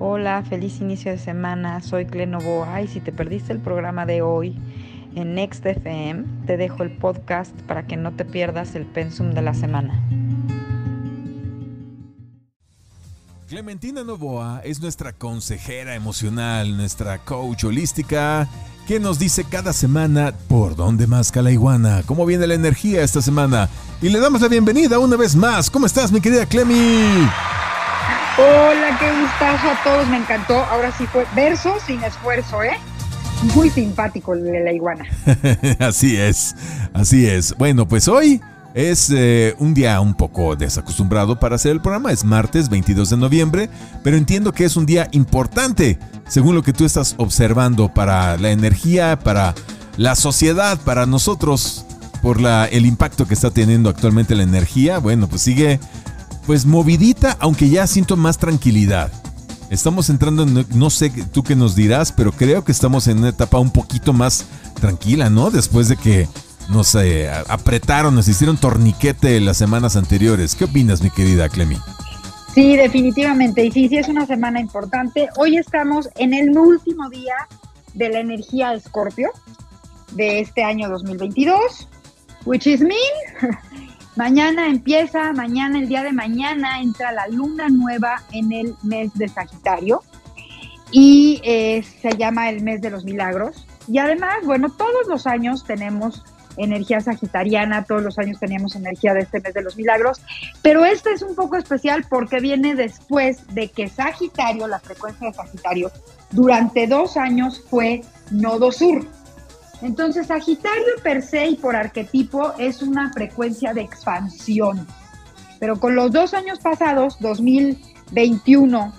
Hola, feliz inicio de semana. Soy Clenovoa y si te perdiste el programa de hoy en Next FM, te dejo el podcast para que no te pierdas el pensum de la semana. Clementina Novoa es nuestra consejera emocional, nuestra coach holística, que nos dice cada semana por dónde más la iguana, cómo viene la energía esta semana. Y le damos la bienvenida una vez más. ¿Cómo estás, mi querida Clemi? Hola, qué gustazo a todos, me encantó. Ahora sí fue verso sin esfuerzo, ¿eh? Muy simpático el de la iguana. así es, así es. Bueno, pues hoy es eh, un día un poco desacostumbrado para hacer el programa. Es martes 22 de noviembre, pero entiendo que es un día importante, según lo que tú estás observando, para la energía, para la sociedad, para nosotros, por la, el impacto que está teniendo actualmente la energía. Bueno, pues sigue pues movidita, aunque ya siento más tranquilidad. Estamos entrando en, no sé tú qué nos dirás, pero creo que estamos en una etapa un poquito más tranquila, ¿no? Después de que nos eh, apretaron, nos hicieron torniquete las semanas anteriores. ¿Qué opinas, mi querida Clemi? Sí, definitivamente. Y sí, sí es una semana importante. Hoy estamos en el último día de la energía Escorpio de este año 2022, which is mean Mañana empieza, mañana, el día de mañana, entra la luna nueva en el mes de Sagitario y eh, se llama el mes de los milagros. Y además, bueno, todos los años tenemos energía sagitariana, todos los años teníamos energía de este mes de los milagros, pero este es un poco especial porque viene después de que Sagitario, la frecuencia de Sagitario, durante dos años fue nodo sur. Entonces, Sagitario per se y por arquetipo es una frecuencia de expansión. Pero con los dos años pasados, 2021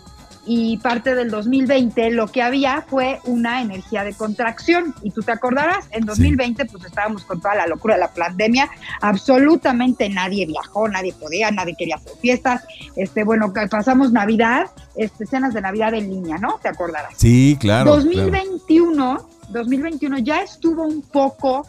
y parte del 2020, lo que había fue una energía de contracción. Y tú te acordarás, en 2020 pues estábamos con toda la locura de la pandemia, absolutamente nadie viajó, nadie podía, nadie quería hacer fiestas. Este, bueno, pasamos Navidad, este, escenas de Navidad en línea, ¿no? ¿Te acordarás? Sí, claro. 2021 2021 ya estuvo un poco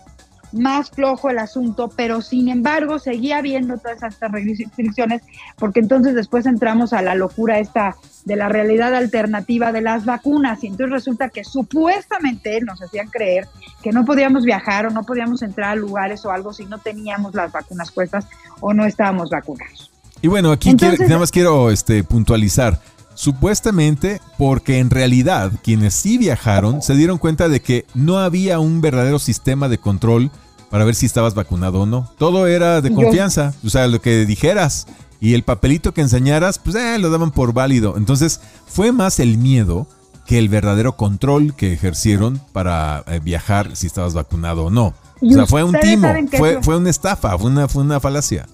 más flojo el asunto, pero sin embargo seguía habiendo todas estas restricciones, porque entonces después entramos a la locura esta de la realidad alternativa de las vacunas, y entonces resulta que supuestamente nos hacían creer que no podíamos viajar o no podíamos entrar a lugares o algo si no teníamos las vacunas puestas o no estábamos vacunados. Y bueno, aquí nada más quiero este, puntualizar. Supuestamente porque en realidad quienes sí viajaron se dieron cuenta de que no había un verdadero sistema de control para ver si estabas vacunado o no. Todo era de confianza, o sea, lo que dijeras y el papelito que enseñaras, pues eh, lo daban por válido. Entonces fue más el miedo que el verdadero control que ejercieron para eh, viajar si estabas vacunado o no. O sea, fue un timo, fue, fue una estafa, fue una, fue una falacia.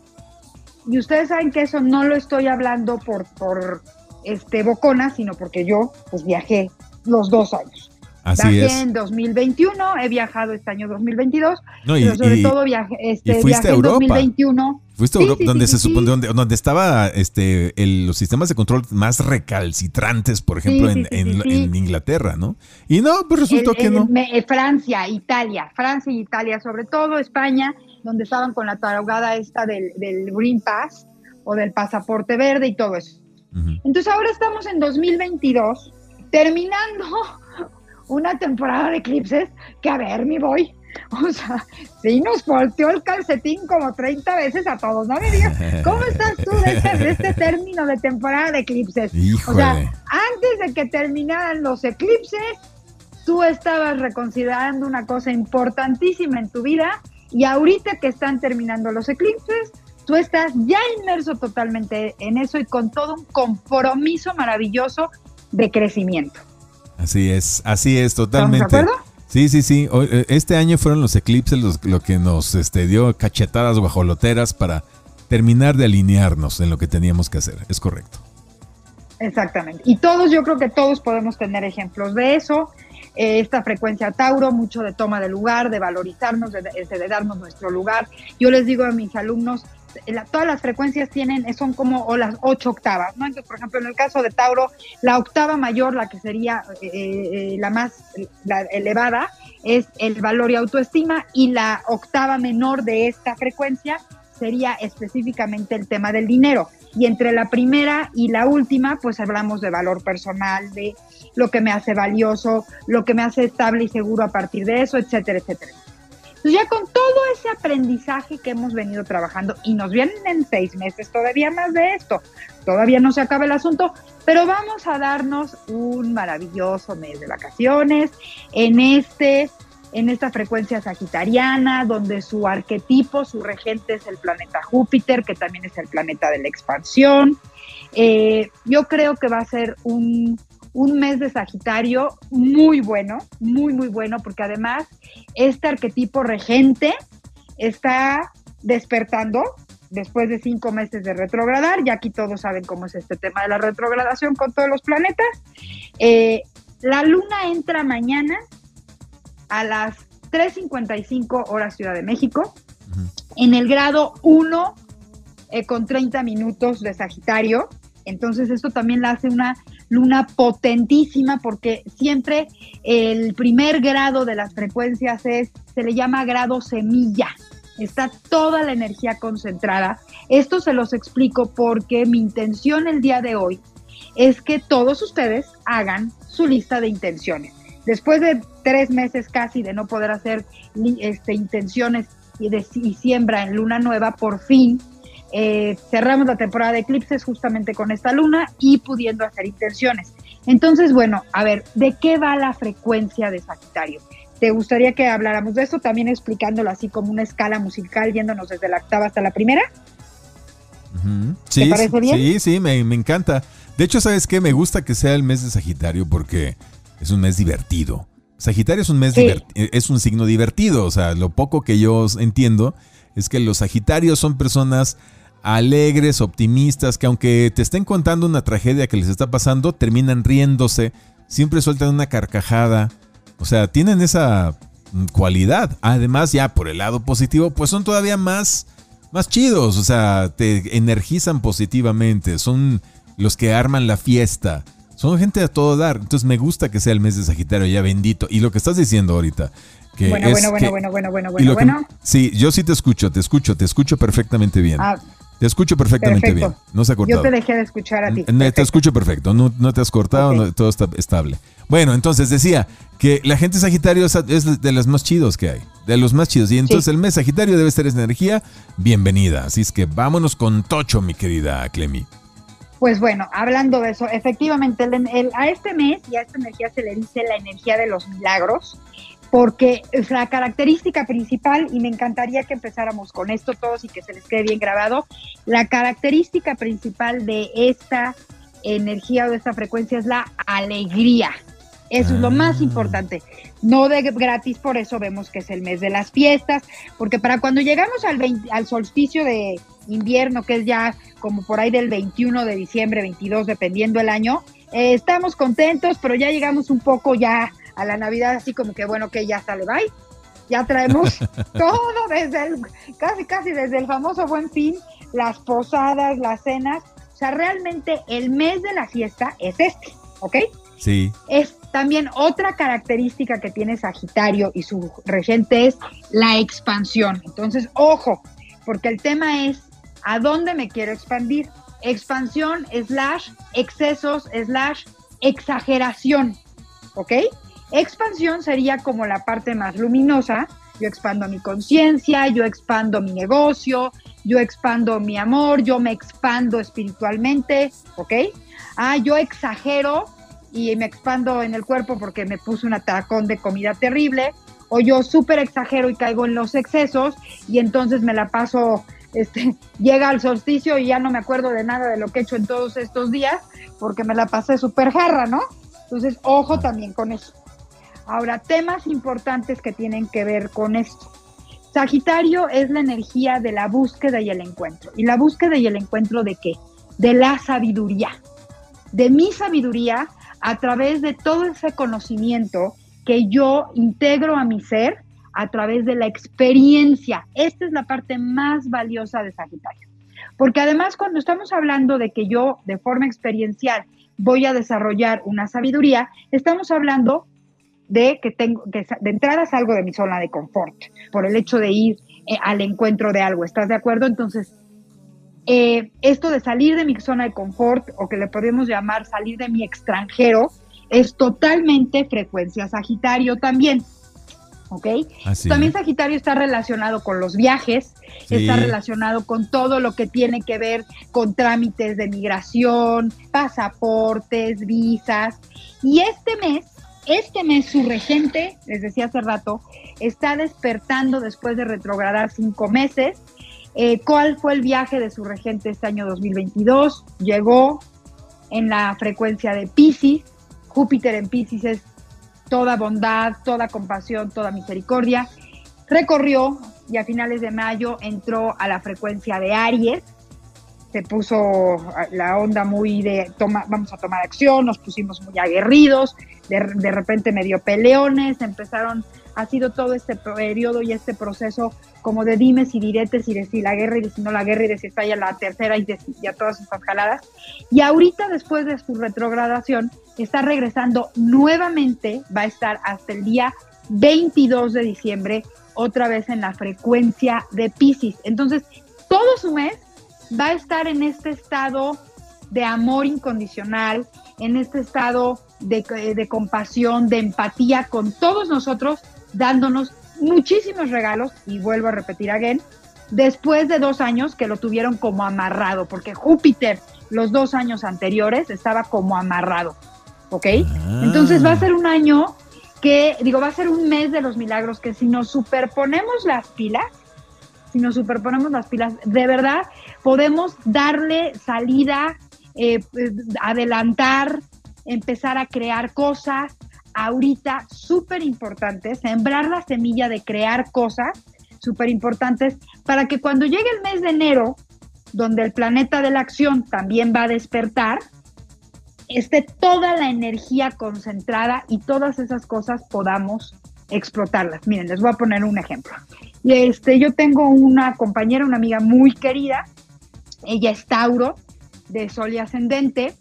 Y ustedes saben que eso no lo estoy hablando por, por este, bocona, sino porque yo pues viajé los dos años. Así viajé en 2021, he viajado este año 2022, pero sobre todo viajé, este, viajé en 2021. Fuiste a Europa, donde se supone, donde, donde estaba este, los sistemas de control más recalcitrantes, por ejemplo, en, en, Inglaterra, ¿no? Y no, pues resultó que no. Eh, Francia, Italia, Francia y Italia, sobre todo España, donde estaban con la tarugada esta del, del Green Pass o del pasaporte verde y todo eso. Entonces ahora estamos en 2022, terminando una temporada de eclipses, que a ver, mi voy. O sea, sí nos volteó el calcetín como 30 veces a todos, ¿no me digas? ¿Cómo estás tú de este, este término de temporada de eclipses? O sea, antes de que terminaran los eclipses, tú estabas reconsiderando una cosa importantísima en tu vida y ahorita que están terminando los eclipses, tú estás ya inmerso totalmente en eso y con todo un compromiso maravilloso de crecimiento. Así es, así es, totalmente. ¿Estamos de acuerdo? Sí, sí, sí. Eh, este año fueron los eclipses lo que nos este, dio cachetadas guajoloteras para terminar de alinearnos en lo que teníamos que hacer. Es correcto. Exactamente. Y todos, yo creo que todos podemos tener ejemplos de eso. Eh, esta frecuencia Tauro, mucho de toma de lugar, de valorizarnos, de, de, darnos nuestro lugar. Yo les digo a mis alumnos, todas las frecuencias tienen, son como o las ocho octavas, ¿no? Entonces, por ejemplo, en el caso de Tauro, la octava mayor, la que sería eh, eh, la más elevada, es el valor y autoestima, y la octava menor de esta frecuencia sería específicamente el tema del dinero. y entre la primera y la última, pues hablamos de valor personal, de lo que me hace valioso, lo que me hace estable y seguro a partir de eso, etcétera, etcétera. Entonces ya con todo ese aprendizaje que hemos venido trabajando y nos vienen en seis meses todavía más de esto, todavía no se acaba el asunto, pero vamos a darnos un maravilloso mes de vacaciones en este en esta frecuencia sagitariana, donde su arquetipo, su regente es el planeta Júpiter, que también es el planeta de la expansión. Eh, yo creo que va a ser un, un mes de Sagitario muy bueno, muy, muy bueno, porque además este arquetipo regente está despertando después de cinco meses de retrogradar, y aquí todos saben cómo es este tema de la retrogradación con todos los planetas. Eh, la luna entra mañana a las 3.55 horas Ciudad de México, en el grado 1 eh, con 30 minutos de Sagitario. Entonces esto también la hace una luna potentísima porque siempre el primer grado de las frecuencias es, se le llama grado semilla. Está toda la energía concentrada. Esto se los explico porque mi intención el día de hoy es que todos ustedes hagan su lista de intenciones después de tres meses casi de no poder hacer este, intenciones y, de, siembra en luna nueva, por fin eh, cerramos la temporada de eclipses justamente con esta luna y pudiendo hacer intenciones. Entonces, bueno, a ver, ¿de qué va la frecuencia de Sagitario? ¿Te gustaría que habláramos de esto también explicándolo así como una escala musical, yéndonos desde la octava hasta la primera? Sí, ¿Te parece bien? Sí, sí, me, me encanta. De hecho, ¿sabes qué? Me gusta que sea el mes de Sagitario porque es un mes divertido. Sagitario es un mes es un signo divertido, o sea, lo poco que yo entiendo es que los Sagitarios son personas alegres, optimistas, que aunque te estén contando una tragedia que les está pasando, terminan riéndose, siempre sueltan una carcajada, o sea, tienen esa mm, cualidad. Además, ya por el lado positivo, pues son todavía más más chidos, o sea, te energizan positivamente, son los que arman la fiesta. Son gente a todo dar. Entonces me gusta que sea el mes de Sagitario, ya bendito. Y lo que estás diciendo ahorita. Que bueno, bueno, bueno, bueno, bueno, bueno, bueno, bueno. Sí, yo sí te escucho, te escucho, te escucho perfectamente bien. Ah, te escucho perfectamente bien. No se ha cortado. Yo te dejé de escuchar a ti. Te escucho perfecto. No, no te has cortado, todo está estable. Bueno, entonces decía que la gente Sagitario es de las más chidos que hay. De los más chidos. Y entonces el mes Sagitario debe ser esa energía. Bienvenida. Así es que vámonos con Tocho, mi querida Clemi. Pues bueno, hablando de eso, efectivamente a este mes y a esta energía se le dice la energía de los milagros, porque es la característica principal, y me encantaría que empezáramos con esto todos y que se les quede bien grabado, la característica principal de esta energía o de esta frecuencia es la alegría. Eso es lo más ah. importante. No de gratis, por eso vemos que es el mes de las fiestas, porque para cuando llegamos al, al solsticio de invierno, que es ya como por ahí del 21 de diciembre, 22, dependiendo el año. Eh, estamos contentos, pero ya llegamos un poco ya a la Navidad, así como que bueno, que ya sale, bye. Ya traemos todo desde el, casi, casi desde el famoso buen fin, las posadas, las cenas. O sea, realmente el mes de la fiesta es este, ¿ok? Sí. Es también otra característica que tiene Sagitario y su regente es la expansión. Entonces, ojo, porque el tema es ¿A dónde me quiero expandir? Expansión slash excesos slash exageración. ¿Ok? Expansión sería como la parte más luminosa. Yo expando mi conciencia, yo expando mi negocio, yo expando mi amor, yo me expando espiritualmente, ¿ok? Ah, yo exagero y me expando en el cuerpo porque me puse un atacón de comida terrible, o yo súper exagero y caigo en los excesos y entonces me la paso este, llega al solsticio y ya no me acuerdo de nada de lo que he hecho en todos estos días, porque me la pasé súper jarra, ¿no? Entonces, ojo también con eso. Ahora, temas importantes que tienen que ver con esto. Sagitario es la energía de la búsqueda y el encuentro. ¿Y la búsqueda y el encuentro de qué? De la sabiduría. De mi sabiduría a través de todo ese conocimiento que yo integro a mi ser a través de la experiencia. Esta es la parte más valiosa de Sagitario. Porque además cuando estamos hablando de que yo de forma experiencial voy a desarrollar una sabiduría, estamos hablando de que tengo que de entrada salgo de mi zona de confort por el hecho de ir eh, al encuentro de algo. ¿Estás de acuerdo? Entonces, eh, esto de salir de mi zona de confort o que le podemos llamar salir de mi extranjero es totalmente frecuencia Sagitario también. ¿Ok? También Sagitario está relacionado con los viajes, está relacionado con todo lo que tiene que ver con trámites de migración, pasaportes, visas. Y este mes, este mes su regente, les decía hace rato, está despertando después de retrogradar cinco meses eh, ¿Cuál fue el viaje de su regente este año 2022? Llegó en la frecuencia de Pisces. Júpiter en Pisces es toda bondad, toda compasión, toda misericordia. Recorrió y a finales de mayo entró a la frecuencia de Aries. Se puso la onda muy de toma, vamos a tomar acción, nos pusimos muy aguerridos, de, de repente medio peleones, empezaron ha sido todo este periodo y este proceso como de dimes y diretes y de si la guerra y de si no la guerra y de si está ya la tercera y de si ya todas estas jaladas. Y ahorita después de su retrogradación está regresando nuevamente, va a estar hasta el día 22 de diciembre otra vez en la frecuencia de Pisces. Entonces, todo su mes va a estar en este estado de amor incondicional, en este estado de, de, compasión, de empatía con todos nosotros dándonos muchísimos regalos, y vuelvo a repetir again, después de dos años que lo tuvieron como amarrado, porque Júpiter los dos años anteriores estaba como amarrado, ¿ok? Ah. Entonces va a ser un año que, digo, va a ser un mes de los milagros que si nos superponemos las pilas, si nos superponemos las pilas, de verdad podemos darle salida, eh, adelantar, empezar a crear cosas, ahorita súper importantes, sembrar la semilla de crear cosas súper importantes para que cuando llegue el mes de enero, donde el planeta de la acción también va a despertar, esté toda la energía concentrada y todas esas cosas podamos explotarlas. Miren, les voy a poner un ejemplo. Este, yo tengo una compañera, una amiga muy querida, ella es Tauro, de Sol y Ascendente,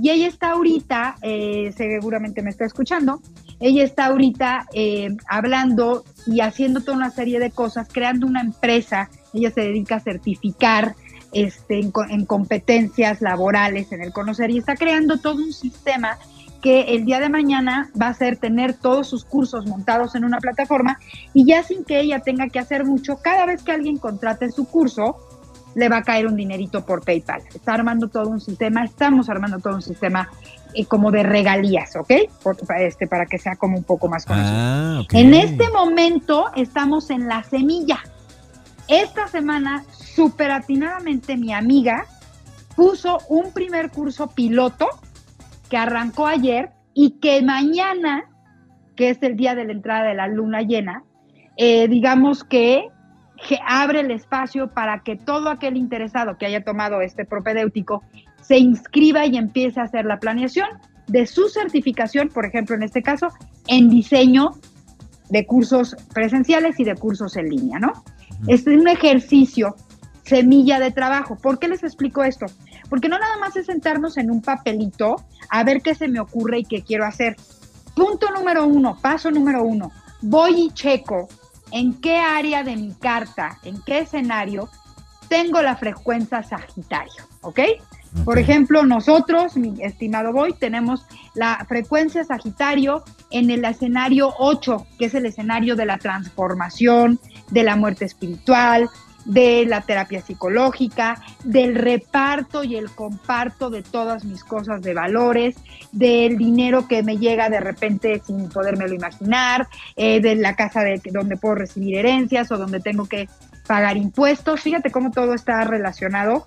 y ella está ahorita, eh, seguramente me está escuchando, ella está ahorita eh, hablando y haciendo toda una serie de cosas, creando una empresa, ella se dedica a certificar este, en, competencias laborales, en el conocer, y está creando todo un sistema que el día de mañana va a ser tener todos sus cursos montados en una plataforma y ya sin que ella tenga que hacer mucho, cada vez que alguien contrate su curso, le va a caer un dinerito por PayPal. Está armando todo un sistema, estamos armando todo un sistema eh, como de regalías, ¿ok? este, para que sea como un poco más conocido. Ah, en este momento estamos en la semilla. Esta semana, súper atinadamente, mi amiga puso un primer curso piloto que arrancó ayer y que mañana, que es el día de la entrada de la luna llena, eh, digamos que abre el espacio para que todo aquel interesado que haya tomado este propedéutico se inscriba y empiece a hacer la planeación de su certificación, por ejemplo, en este caso, en diseño de cursos presenciales y de cursos en línea, ¿no? Este es un ejercicio semilla de trabajo. ¿Por qué les explico esto? Porque no nada más es sentarnos en un papelito a ver qué se me ocurre y qué quiero hacer. Punto número uno, paso número uno, voy y checo en qué área de mi carta, en qué escenario tengo la frecuencia Sagitario, ¿ok? Por ejemplo, nosotros, mi estimado Boy, tenemos la frecuencia Sagitario en el escenario 8, que es el escenario de la transformación, de la muerte espiritual, de la terapia psicológica, del reparto y el comparto de todas mis cosas de valores, del dinero que me llega de repente sin podérmelo imaginar, eh, de la casa de donde puedo recibir herencias o donde tengo que pagar impuestos. Fíjate cómo todo está relacionado.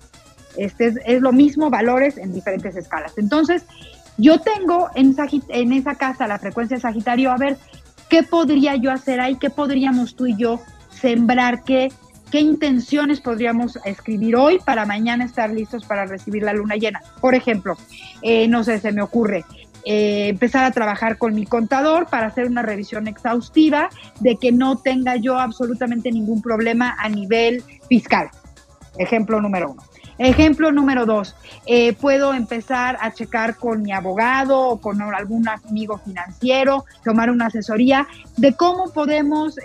Este es, lo mismo, valores en diferentes escalas. Entonces, yo tengo en, en esa casa la frecuencia de Sagitario, a ver, ¿qué podría yo hacer ahí? ¿Qué podríamos tú y yo sembrar? ¿Qué qué intenciones podríamos escribir hoy para mañana estar listos para recibir la luna llena. Por ejemplo, eh, no sé, se me ocurre eh, empezar a trabajar con mi contador para hacer una revisión exhaustiva de que no tenga yo absolutamente ningún problema a nivel fiscal. Ejemplo número uno. Ejemplo número dos, eh, puedo empezar a checar con mi abogado o con algún amigo financiero, tomar una asesoría de cómo podemos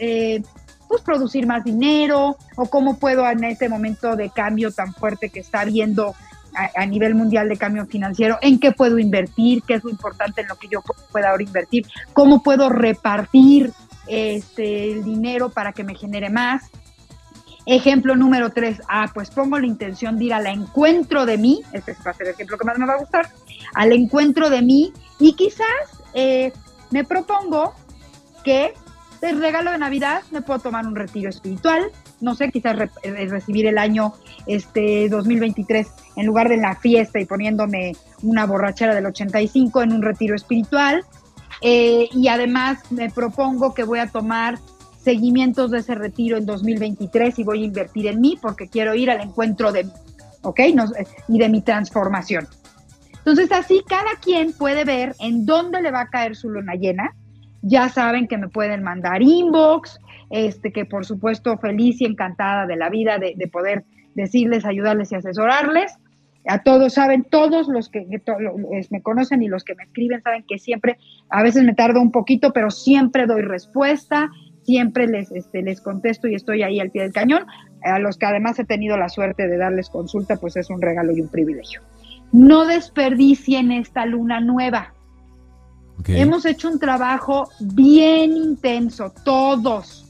pues producir más dinero o cómo puedo en este momento de cambio tan fuerte que está habiendo a, nivel mundial de cambio financiero, en qué puedo invertir, qué es lo importante en lo que yo pueda ahora invertir, cómo puedo repartir este, el dinero para que me genere más. Ejemplo número tres, ah, pues pongo la intención de ir al encuentro de mí, este va a ser el ejemplo que más me va a gustar, al encuentro de mí y quizás eh, me propongo que de regalo de Navidad me puedo tomar un retiro espiritual, no sé, quizás eh, recibir el año este 2023 en lugar de la fiesta y poniéndome una borrachera del 85 en un retiro espiritual. Eh, y además me propongo que voy a tomar seguimientos de ese retiro en 2023 y voy a invertir en mí porque quiero ir al encuentro de mí, ¿ok? y de mi transformación. Entonces así cada quien puede ver en dónde le va a caer su luna llena ya saben que me pueden mandar inbox, este, que por supuesto feliz y encantada de la vida de, poder decirles, ayudarles y asesorarles. A todos saben, todos los que, me conocen y los que me escriben saben que siempre, a veces me tardo un poquito, pero siempre doy respuesta, siempre les, este, les contesto y estoy ahí al pie del cañón. A los que además he tenido la suerte de darles consulta, pues es un regalo y un privilegio. No desperdicien esta luna nueva Hemos hecho un trabajo bien intenso, todos,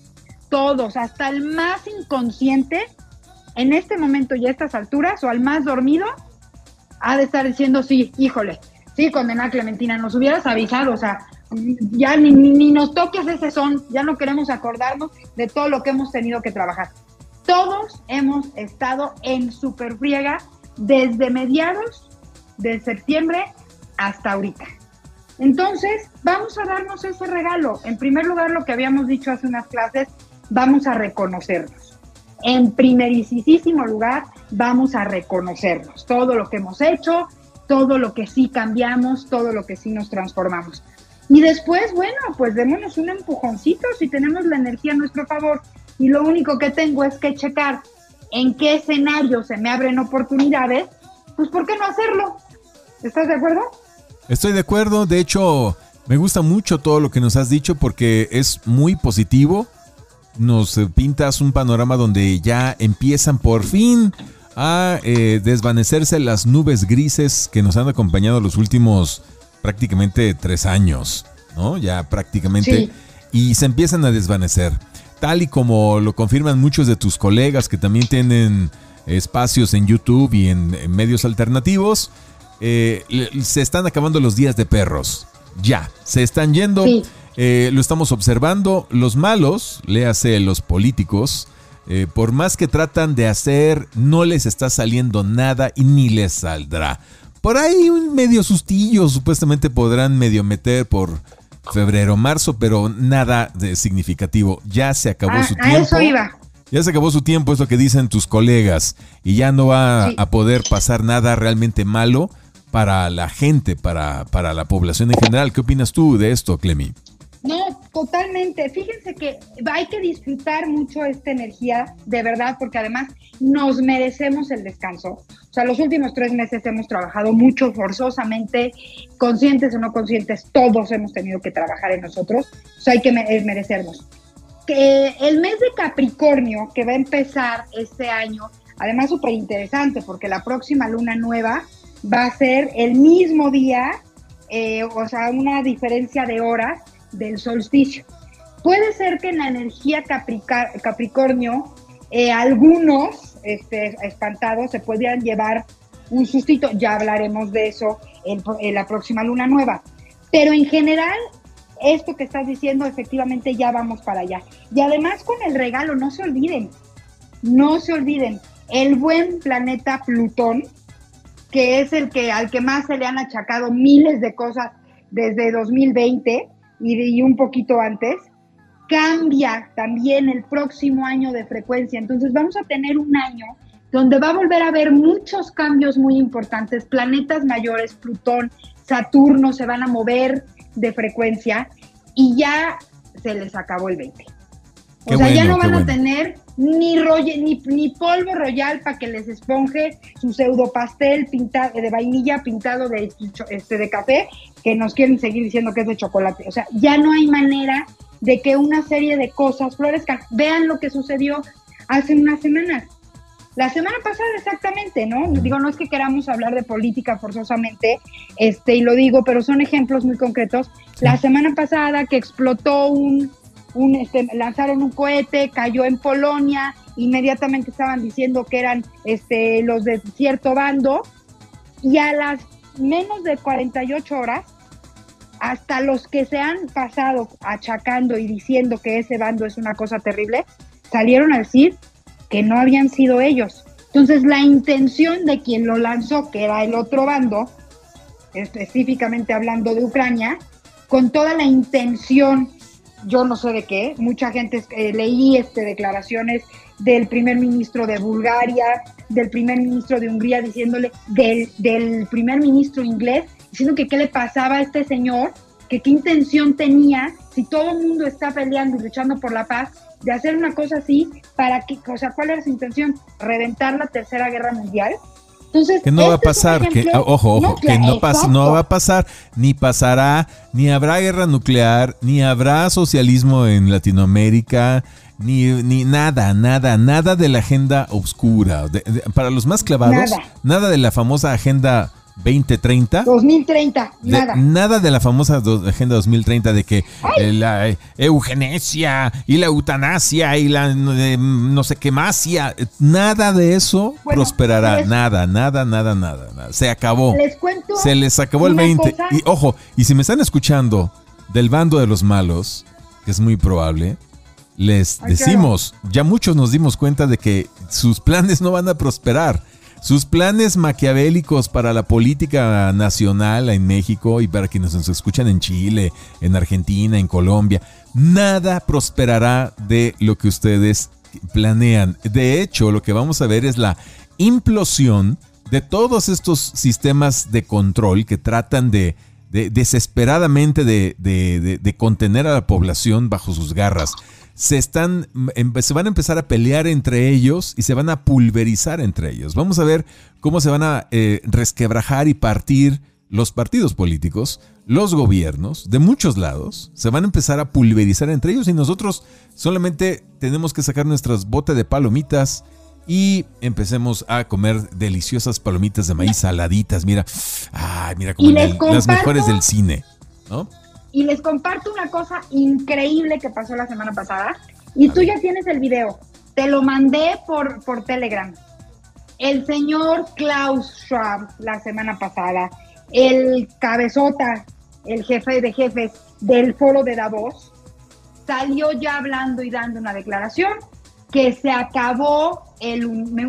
todos, hasta el más inconsciente, en este momento y a estas alturas, o al más dormido, ha de estar diciendo, sí, híjole, sí, condena Clementina, nos hubieras avisado, o sea, ya ni, ni, nos toques ese son, ya no queremos acordarnos de todo lo que hemos tenido que trabajar. Todos hemos estado en superfriega desde mediados de septiembre hasta ahorita. Entonces, vamos a darnos ese regalo. En primer lugar, lo que habíamos dicho hace unas clases, vamos a reconocernos. En primerísimo lugar, vamos a reconocernos. Todo lo que hemos hecho, todo lo que sí cambiamos, todo lo que sí nos transformamos. Y después, bueno, pues démonos un empujoncito si tenemos la energía a nuestro favor. Y lo único que tengo es que checar en qué escenario se me abren oportunidades, pues ¿por qué no hacerlo? ¿Estás de acuerdo? Estoy de acuerdo, de hecho me gusta mucho todo lo que nos has dicho porque es muy positivo. Nos pintas un panorama donde ya empiezan por fin a eh, desvanecerse las nubes grises que nos han acompañado los últimos prácticamente tres años, ¿no? Ya prácticamente. Y se empiezan a desvanecer. Tal y como lo confirman muchos de tus colegas que también tienen espacios en YouTube y en medios alternativos eh, se están acabando los días de perros. Ya, se están yendo. Eh, lo estamos observando. Los malos, léase los políticos, eh, por más que tratan de hacer, no les está saliendo nada y ni les saldrá. Por ahí un medio sustillo supuestamente podrán medio meter por febrero, marzo, pero nada de significativo. Ya se acabó ah, su tiempo. Eso iba. Ya se acabó su tiempo, es lo que dicen tus colegas, y ya no va a poder pasar nada realmente malo para la gente, para, para la población en general. ¿Qué opinas tú de esto, Clemi? No, totalmente. Fíjense que hay que disfrutar mucho esta energía, de verdad, porque además nos merecemos el descanso. O sea, los últimos tres meses hemos trabajado mucho, forzosamente, conscientes o no conscientes, todos hemos tenido que trabajar en nosotros. O sea, hay que merecernos. Que el mes de Capricornio, que va a empezar este año, además súper interesante, porque la próxima luna nueva va a ser el mismo día, eh, o sea, una diferencia de horas del solsticio. Puede ser que en la energía Capricornio eh, algunos este, espantados se podrían llevar un sustito, ya hablaremos de eso en, la próxima luna nueva. Pero en general, esto que estás diciendo, efectivamente ya vamos para allá. Y además con el regalo, no se olviden, no se olviden, el buen planeta Plutón, que es el que al que más se le han achacado miles de cosas desde 2020 y, un poquito antes, cambia también el próximo año de frecuencia. Entonces vamos a tener un año donde va a volver a haber muchos cambios muy importantes. Planetas mayores, Plutón, Saturno se van a mover de frecuencia y ya se les acabó el 20. O sea, ya no van a tener ni, ni, ni polvo royal para que les esponje su pseudo pastel pintado de vainilla pintado de, este, de café, que nos quieren seguir diciendo que es de chocolate. O sea, ya no hay manera de que una serie de cosas florezcan. Vean lo que sucedió hace unas semanas. La semana pasada exactamente, ¿no? Digo, no es que queramos hablar de política forzosamente, este, y lo digo, pero son ejemplos muy concretos. La semana pasada que explotó un, un este, lanzaron un cohete, cayó en Polonia, inmediatamente estaban diciendo que eran este, los de cierto bando, y a las menos de 48 horas, hasta los que se han pasado achacando y diciendo que ese bando es una cosa terrible, salieron a decir que no habían sido ellos. Entonces la intención de quien lo lanzó, que era el otro bando, específicamente hablando de Ucrania, con toda la intención, yo no sé de qué, mucha gente eh, leí este, declaraciones del primer ministro de Bulgaria, del primer ministro de Hungría, diciéndole, del, del primer ministro inglés, diciendo que qué le pasaba a este señor, que qué intención tenía, si todo el mundo está peleando y luchando por la paz, de hacer una cosa así para que, o sea, ¿cuál era su intención? ¿Reventar la tercera guerra mundial? Entonces, que no va a este pasar, que, ah, ojo, ojo, que no, pasa, no va a pasar, ni pasará, ni habrá guerra nuclear, ni habrá socialismo en Latinoamérica, ni, ni nada, nada, nada de la agenda oscura. para los más clavados, nada de la famosa agenda 2030. 2030, nada. nada de la famosa Agenda 2030 de que eh, la eh, eugenesia y la eutanasia y la no sé qué más, nada de eso prosperará, nada, nada, nada, nada, Se acabó. Se les acabó el 20. Y ojo, y si me están escuchando del bando de los malos, que es muy probable, les decimos, ya muchos nos dimos cuenta de que sus planes no van a prosperar sus planes maquiavélicos para la política nacional en México y para quienes nos escuchan en Chile, en Argentina, en Colombia, nada prosperará de lo que ustedes planean. De hecho, lo que vamos a ver es la implosión de todos estos sistemas de control que tratan de, desesperadamente de contener a la población bajo sus garras se, están, em, se van a empezar a pelear entre ellos y se van a pulverizar entre ellos. Vamos a ver cómo se van a eh, resquebrajar y partir los partidos políticos, los gobiernos de muchos lados, se van a empezar a pulverizar entre ellos y nosotros solamente tenemos que sacar nuestras botes de palomitas y empecemos a comer deliciosas palomitas de maíz saladitas. Mira, ay, mira como las mejores del cine, ¿no? Y les comparto una cosa increíble que pasó la semana pasada. Y tú ya tienes el video. Te lo mandé por, por Telegram. El señor Klaus Schwab la semana pasada, el cabezota, el jefe de jefes del foro de Davos, salió ya hablando y dando una declaración que se acabó el,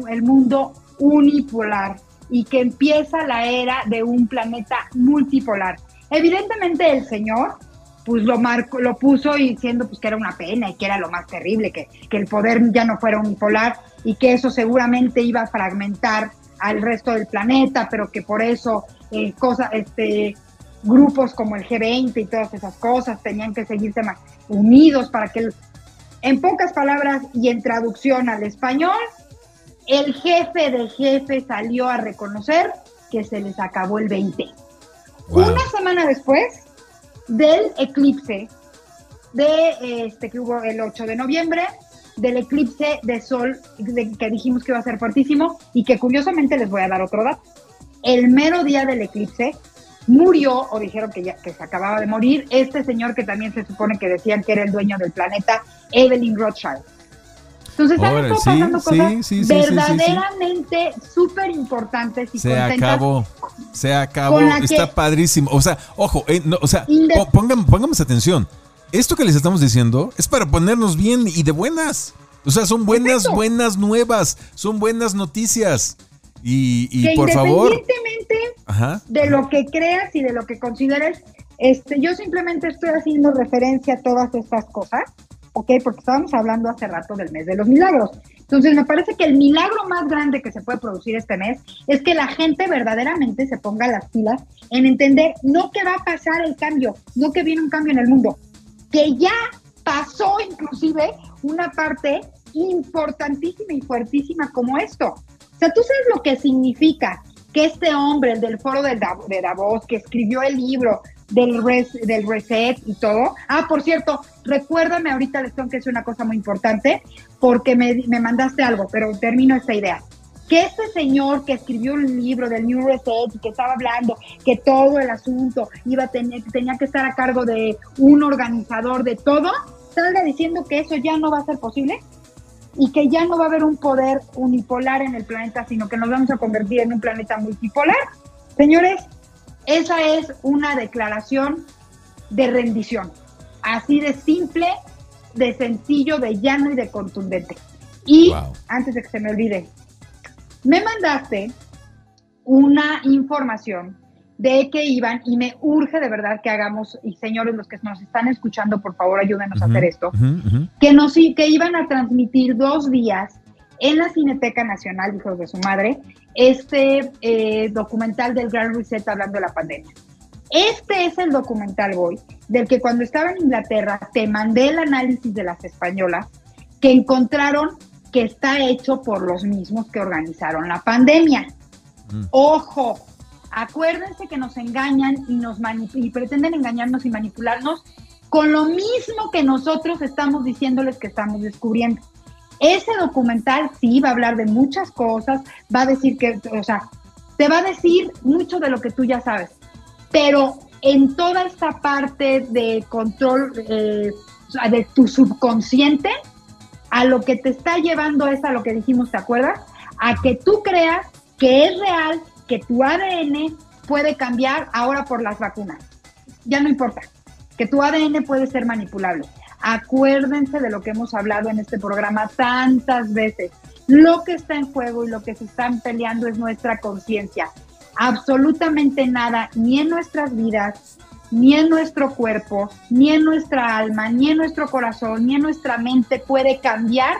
el mundo unipolar y que empieza la era de un planeta multipolar. Evidentemente el señor pues lo marcó, lo puso diciendo pues que era una pena y que era lo más terrible, que, que el poder ya no fuera unipolar y que eso seguramente iba a fragmentar al resto del planeta, pero que por eso eh, este, grupos como el G20 y todas esas cosas tenían que seguirse más unidos para que, en pocas palabras y en traducción al español, el jefe de jefe salió a reconocer que se les acabó el 20. Una semana después del eclipse de este que hubo el 8 de noviembre, del eclipse de sol que dijimos que iba a ser fuertísimo y que curiosamente les voy a dar otro dato. El mero día del eclipse murió, o dijeron que, ya, que se acababa de morir, este señor que también se supone que decían que era el dueño del planeta, Evelyn Rothschild. Entonces están pasando cosas verdaderamente súper importantes y Se acabó, se acabó, está padrísimo. O sea, ojo, eh, o sea, pongamos atención. Esto que les estamos diciendo es para ponernos bien y de buenas. O sea, son buenas, buenas nuevas, son buenas noticias. Y, y por favor. Independientemente de lo que creas y de lo que consideres, este, yo simplemente estoy haciendo referencia a todas estas cosas ¿ok? Porque estábamos hablando hace rato del mes de los milagros. Entonces, me parece que el milagro más grande que se puede producir este mes es que la gente verdaderamente se ponga las pilas en entender no que va a pasar el cambio, no que viene un cambio en el mundo, que ya pasó inclusive una parte importantísima y fuertísima como esto. O sea, tú sabes lo que significa que este hombre, el del foro de Davos, que escribió el libro del, res, del reset y todo. Ah, por cierto, recuérdame ahorita, les tengo que decir una cosa muy importante, porque me, me mandaste algo, pero termino esta idea que este señor que escribió un libro del New Reset y que estaba hablando que todo el asunto iba a tener, tenía que estar a cargo de un organizador de todo, salga diciendo que eso ya no va a ser posible y que ya no va a haber un poder unipolar en el planeta, sino que nos vamos a convertir en un planeta multipolar. Señores, esa es una declaración de rendición, así de simple, de sencillo, de llano y de contundente. Y antes de que se me olvide, me mandaste una información de que iban, y me urge de verdad que hagamos, y señores, los que nos están escuchando, por favor, ayúdenos a hacer esto, que nos que iban a transmitir dos días en la Cineteca Nacional, hijos de su madre, este eh, documental del Gran Reset hablando de la pandemia. Este es el documental, Boy, del que cuando estaba en Inglaterra te mandé el análisis de las españolas que encontraron que está hecho por los mismos que organizaron la pandemia. Mm. Ojo, acuérdense que nos engañan y, nos y pretenden engañarnos y manipularnos con lo mismo que nosotros estamos diciéndoles que estamos descubriendo. Ese documental sí va a hablar de muchas cosas, va a decir que, o sea, te va a decir mucho de lo que tú ya sabes, pero en toda esta parte de control eh, de tu subconsciente, a lo que te está llevando es a lo que dijimos, ¿te acuerdas? A que tú creas que es real, que tu ADN puede cambiar ahora por las vacunas. Ya no importa, que tu ADN puede ser manipulable. Acuérdense de lo que hemos hablado en este programa tantas veces. Lo que está en juego y lo que se están peleando es nuestra conciencia. Absolutamente nada, ni en nuestras vidas, ni en nuestro cuerpo, ni en nuestra alma, ni en nuestro corazón, ni en nuestra mente puede cambiar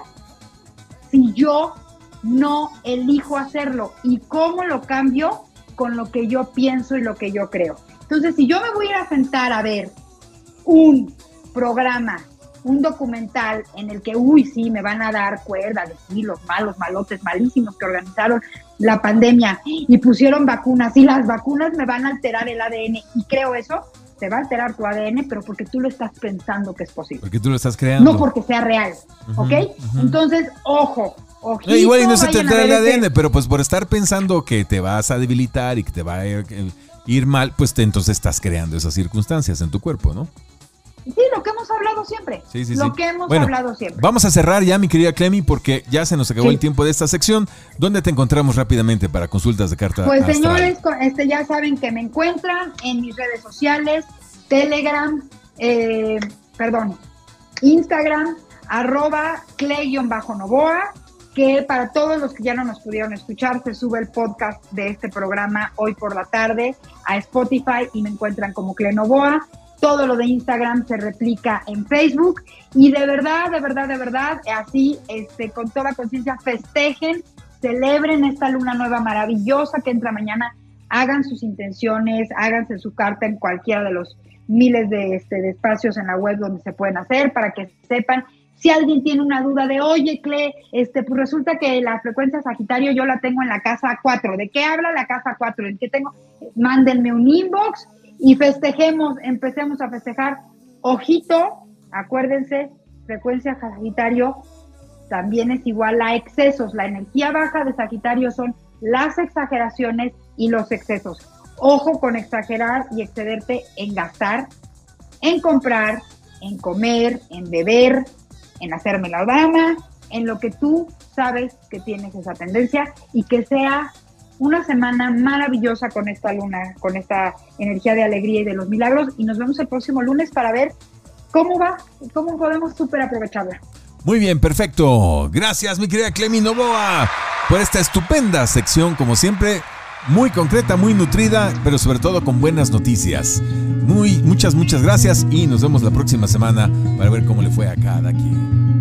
si yo no elijo hacerlo. ¿Y cómo lo cambio? Con lo que yo pienso y lo que yo creo. Entonces, si yo me voy a ir a sentar a ver un programa, un documental en el que, uy, sí, me van a dar cuerda de sí, los malos, malotes, malísimos que organizaron la pandemia y pusieron vacunas y las vacunas me van a alterar el ADN y creo eso, te va a alterar tu ADN, pero porque tú lo estás pensando que es posible. Porque tú lo estás creando. No porque sea real, ¿ok? Entonces, ojo, ojito, Igual y no se te altera el ADN, pero pues por estar pensando que te vas a debilitar y que te va a ir, mal, pues te, entonces estás creando esas circunstancias en tu cuerpo, ¿no? Sí, lo que hemos hablado siempre. Sí, sí, lo que hemos hablado siempre. Vamos a cerrar ya, mi querida Clemi, porque ya se nos acabó el tiempo de esta sección. ¿Dónde te encontramos rápidamente para consultas de carta? Pues señores, este, ya saben que me encuentran en mis redes sociales, Telegram, eh, perdón, Instagram, arroba clay-novoa, que para todos los que ya no nos pudieron escuchar, se sube el podcast de este programa hoy por la tarde a Spotify y me encuentran como Novoa todo lo de Instagram se replica en Facebook y de verdad, de verdad, de verdad, así, este, con toda conciencia, festejen, celebren esta luna nueva maravillosa que entra mañana, hagan sus intenciones, háganse su carta en cualquiera de los miles de, este, espacios en la web donde se pueden hacer para que sepan si alguien tiene una duda de, oye, Cle, este, pues resulta que la frecuencia Sagitario yo la tengo en la casa 4. ¿De qué habla la casa 4? ¿En qué tengo? Mándenme un inbox y festejemos, empecemos a festejar. Ojito, acuérdense, frecuencia Sagitario también es igual a excesos. La energía baja de Sagitario son las exageraciones y los excesos. Ojo con exagerar y excederte en gastar, en comprar, en comer, en beber, en hacerme la dama, en lo que tú sabes que tienes esa tendencia y que sea una semana maravillosa con esta luna, con esta energía de alegría y de los milagros. Y nos vemos el próximo lunes para ver cómo va y cómo podemos súper aprovecharla. Muy bien, perfecto. Gracias, mi querida Clemi Novoa, por esta estupenda sección, como siempre, muy concreta, muy nutrida, pero sobre todo con buenas noticias. Muy, muchas, muchas gracias y nos vemos la próxima semana para ver cómo le fue a cada quien.